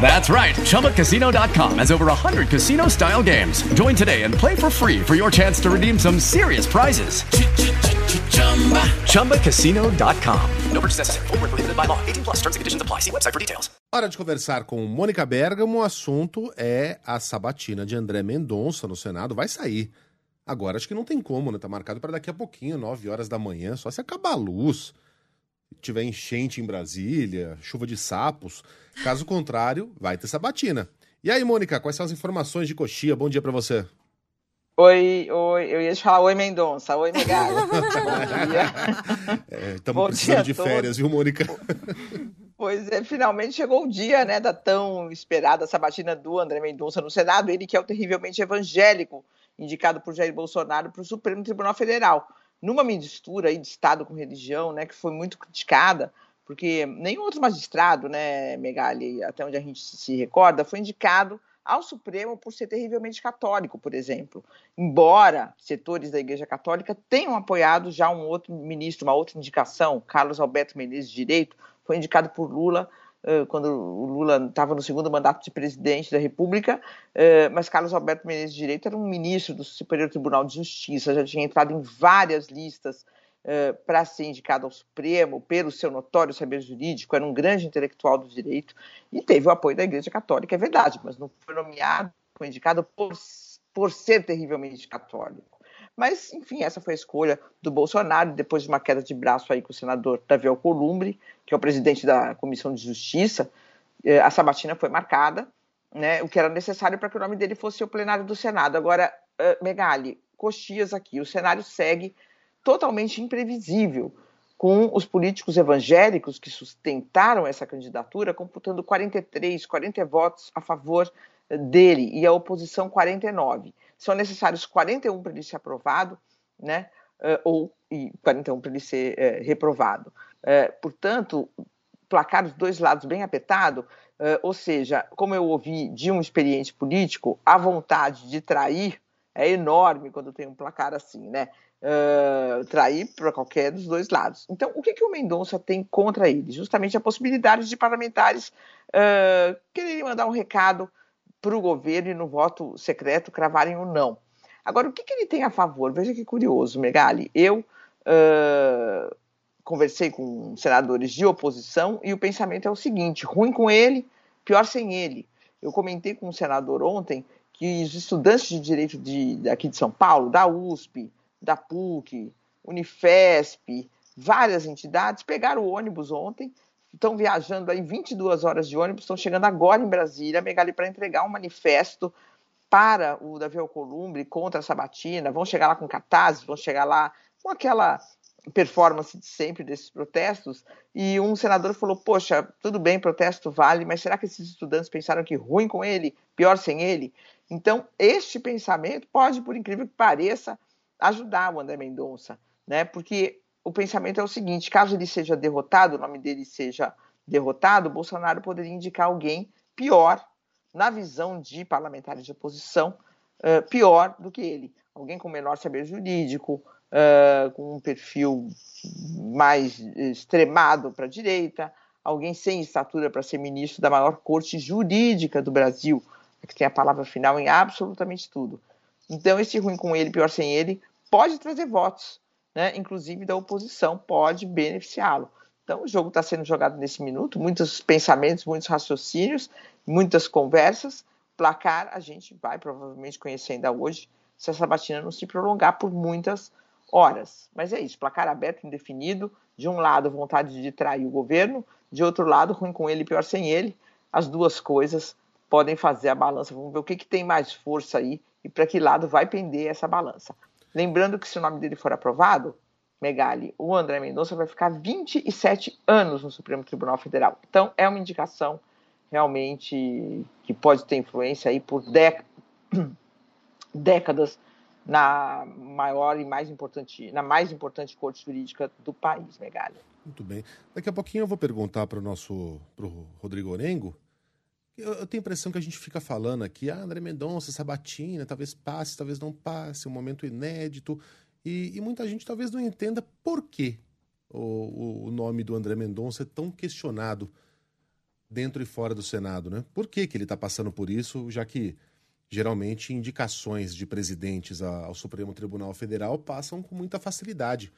That's right. ChumbaCasino.com has over 100 casino style games. Join today and play for free for your chance to redeem some serious prizes. ChumbaCasino.com. No purchase necessary. Full prohibited by law. 18 plus terms and conditions apply. See website for details. Hora de conversar com Mônica Bergamo. O assunto é a sabatina de André Mendonça no Senado. Vai sair. Agora acho que não tem como, né? Tá marcado para daqui a pouquinho, 9 horas da manhã. Só se acabar a luz. Tiver enchente em Brasília, chuva de sapos. Caso contrário, vai ter sabatina. E aí, Mônica, quais são as informações de coxia? Bom dia para você. Oi, oi, eu ia te falar oi Mendonça, oi Megalo. Estamos é, precisando de férias, viu, Mônica? Pois é, finalmente chegou o dia, né, da tão esperada sabatina do André Mendonça no Senado, ele que é o terrivelmente evangélico, indicado por Jair Bolsonaro para o Supremo Tribunal Federal. Numa mistura aí de Estado com religião, né, que foi muito criticada, porque nenhum outro magistrado, né, Megali, até onde a gente se recorda, foi indicado ao Supremo por ser terrivelmente católico, por exemplo. Embora setores da Igreja Católica tenham apoiado já um outro ministro, uma outra indicação, Carlos Alberto Menezes de Direito, foi indicado por Lula quando o Lula estava no segundo mandato de presidente da República, mas Carlos Alberto Menezes de Direito era um ministro do Superior Tribunal de Justiça, já tinha entrado em várias listas Uh, para ser indicado ao Supremo pelo seu notório saber jurídico, era um grande intelectual do direito e teve o apoio da Igreja Católica, é verdade, mas não foi nomeado, foi indicado por, por ser terrivelmente católico. Mas, enfim, essa foi a escolha do Bolsonaro, depois de uma queda de braço aí com o senador Davi Alcolumbre, que é o presidente da Comissão de Justiça, eh, a sabatina foi marcada, né, o que era necessário para que o nome dele fosse o plenário do Senado. Agora, uh, Megali, coxias aqui, o cenário segue totalmente imprevisível, com os políticos evangélicos que sustentaram essa candidatura computando 43, 40 votos a favor eh, dele e a oposição 49. São necessários 41 para ele ser aprovado, né? Eh, ou e 41 para ele ser é, reprovado. É, portanto, placar dos dois lados bem apertado, ou seja, como eu ouvi de um experiente político, a vontade de trair é enorme quando tem um placar assim, né? uh, trair para qualquer dos dois lados. Então, o que, que o Mendonça tem contra ele? Justamente a possibilidade de parlamentares uh, quererem mandar um recado para o governo e no voto secreto cravarem o não. Agora, o que, que ele tem a favor? Veja que curioso, Megali. Eu uh, conversei com senadores de oposição e o pensamento é o seguinte: ruim com ele, pior sem ele. Eu comentei com um senador ontem que os estudantes de direito de, aqui de São Paulo, da USP, da PUC, Unifesp, várias entidades, pegaram o ônibus ontem, estão viajando aí 22 horas de ônibus, estão chegando agora em Brasília, Megali, para entregar um manifesto para o Davi Alcolumbre contra a Sabatina, vão chegar lá com cartazes, vão chegar lá com aquela performance de sempre desses protestos, e um senador falou, poxa, tudo bem, protesto vale, mas será que esses estudantes pensaram que ruim com ele, pior sem ele? Então, este pensamento pode, por incrível que pareça, ajudar o André Mendonça, né? Porque o pensamento é o seguinte: caso ele seja derrotado, o nome dele seja derrotado, Bolsonaro poderia indicar alguém pior, na visão de parlamentares de oposição, uh, pior do que ele. Alguém com menor saber jurídico, uh, com um perfil mais extremado para a direita, alguém sem estatura para ser ministro da maior corte jurídica do Brasil, que tem a palavra final em absolutamente tudo. Então, esse ruim com ele, pior sem ele, pode trazer votos, né? inclusive da oposição, pode beneficiá-lo. Então, o jogo está sendo jogado nesse minuto, muitos pensamentos, muitos raciocínios, muitas conversas. Placar a gente vai provavelmente conhecer ainda hoje, se essa batina não se prolongar por muitas horas. Mas é isso, placar aberto, indefinido. De um lado, vontade de trair o governo, de outro lado, ruim com ele, pior sem ele. As duas coisas podem fazer a balança. Vamos ver o que, que tem mais força aí e para que lado vai pender essa balança. Lembrando que se o nome dele for aprovado, Megali, o André Mendonça vai ficar 27 anos no Supremo Tribunal Federal. Então, é uma indicação realmente que pode ter influência aí por décadas na maior e mais importante, na mais importante corte jurídica do país, Megali. Muito bem. Daqui a pouquinho eu vou perguntar para o nosso pro Rodrigo Orengo. Eu, eu, tenho a impressão que a gente fica falando aqui, ah, André Mendonça, Sabatina, talvez passe, talvez não passe, um momento inédito. E, e muita gente talvez não entenda por que o, o nome do André Mendonça é tão questionado dentro e fora do Senado, né? Por que, que ele está passando por isso, já que geralmente indicações de presidentes ao Supremo Tribunal Federal passam com muita facilidade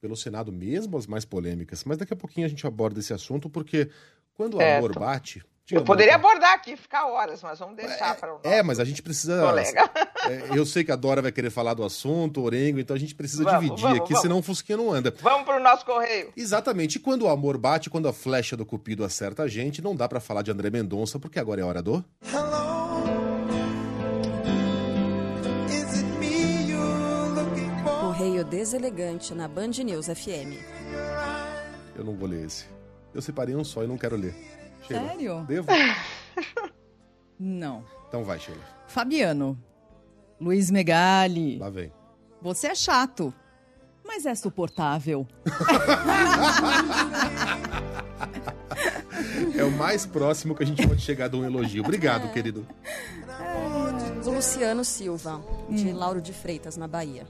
pelo Senado, mesmo as mais polêmicas. Mas daqui a pouquinho a gente aborda esse assunto, porque quando o amor bate. Eu poderia abordar aqui, ficar horas, mas vamos deixar é, para o nosso É, mas a gente precisa. Colega. É, eu sei que a Dora vai querer falar do assunto, o Orengo, então a gente precisa vamos, dividir vamos, aqui, vamos. senão o Fusquinha não anda. Vamos para o nosso correio. Exatamente. E quando o amor bate, quando a flecha do Cupido acerta a gente, não dá para falar de André Mendonça, porque agora é hora do. Hello. Correio Deselegante na Band News FM. Eu não vou ler esse. Eu separei um só e não quero ler. Sheila, Sério? Devo? não. Então vai, Sheila. Fabiano. Luiz Megali. Lá vem. Você é chato, mas é suportável. é o mais próximo que a gente pode chegar de um elogio. Obrigado, é. querido. É, o Luciano Silva, de hum. Lauro de Freitas, na Bahia.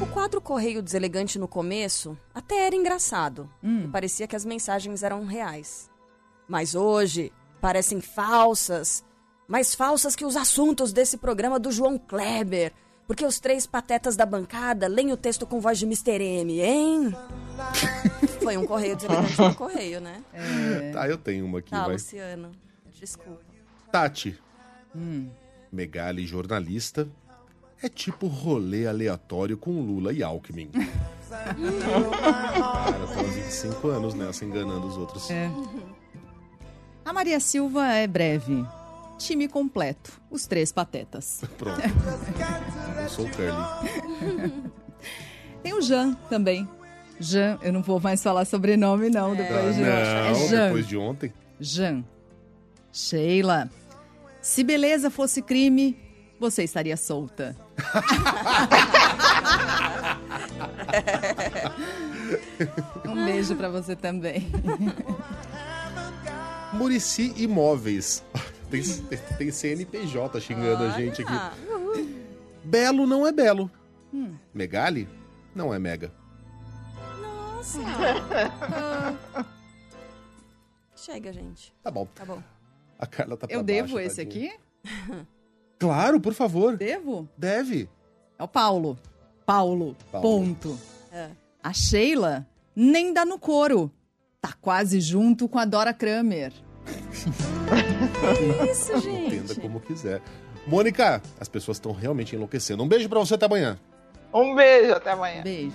O quadro Correio Deselegante no começo até era engraçado. Hum. Parecia que as mensagens eram reais. Mas hoje parecem falsas. Mais falsas que os assuntos desse programa do João Kleber. Porque os três patetas da bancada leem o texto com voz de Mr. M, hein? Foi um correio deselegante no correio, né? É. Tá, eu tenho uma aqui, tá, vai. Luciano. Desculpa. Tati. Hum. Megali, jornalista, é tipo rolê aleatório com Lula e Alckmin. Cara, estão 25 anos nessa, enganando os outros. É. A Maria Silva é breve. Time completo. Os três patetas. Pronto. Eu sou o Curly. Tem o Jean também. Jean, eu não vou mais falar sobrenome, não, é. depois de não, é Jean. depois de ontem. Jean. Sheila. Se beleza fosse crime, você estaria solta. um beijo para você também. Murici Imóveis. Tem, tem CNPJ xingando Olha. a gente aqui. Belo não é belo. Hum. Megali não é mega. Nossa. Chega, gente. Tá bom. Tá bom. A Carla tá pra Eu devo esse tadinha. aqui? Claro, por favor. Devo? Deve. É o Paulo. Paulo. Paulo. Ponto. É. A Sheila nem dá no couro. Tá quase junto com a Dora Kramer. que isso, gente? Entenda como quiser. Mônica, as pessoas estão realmente enlouquecendo. Um beijo para você até amanhã. Um beijo, até amanhã. Beijo.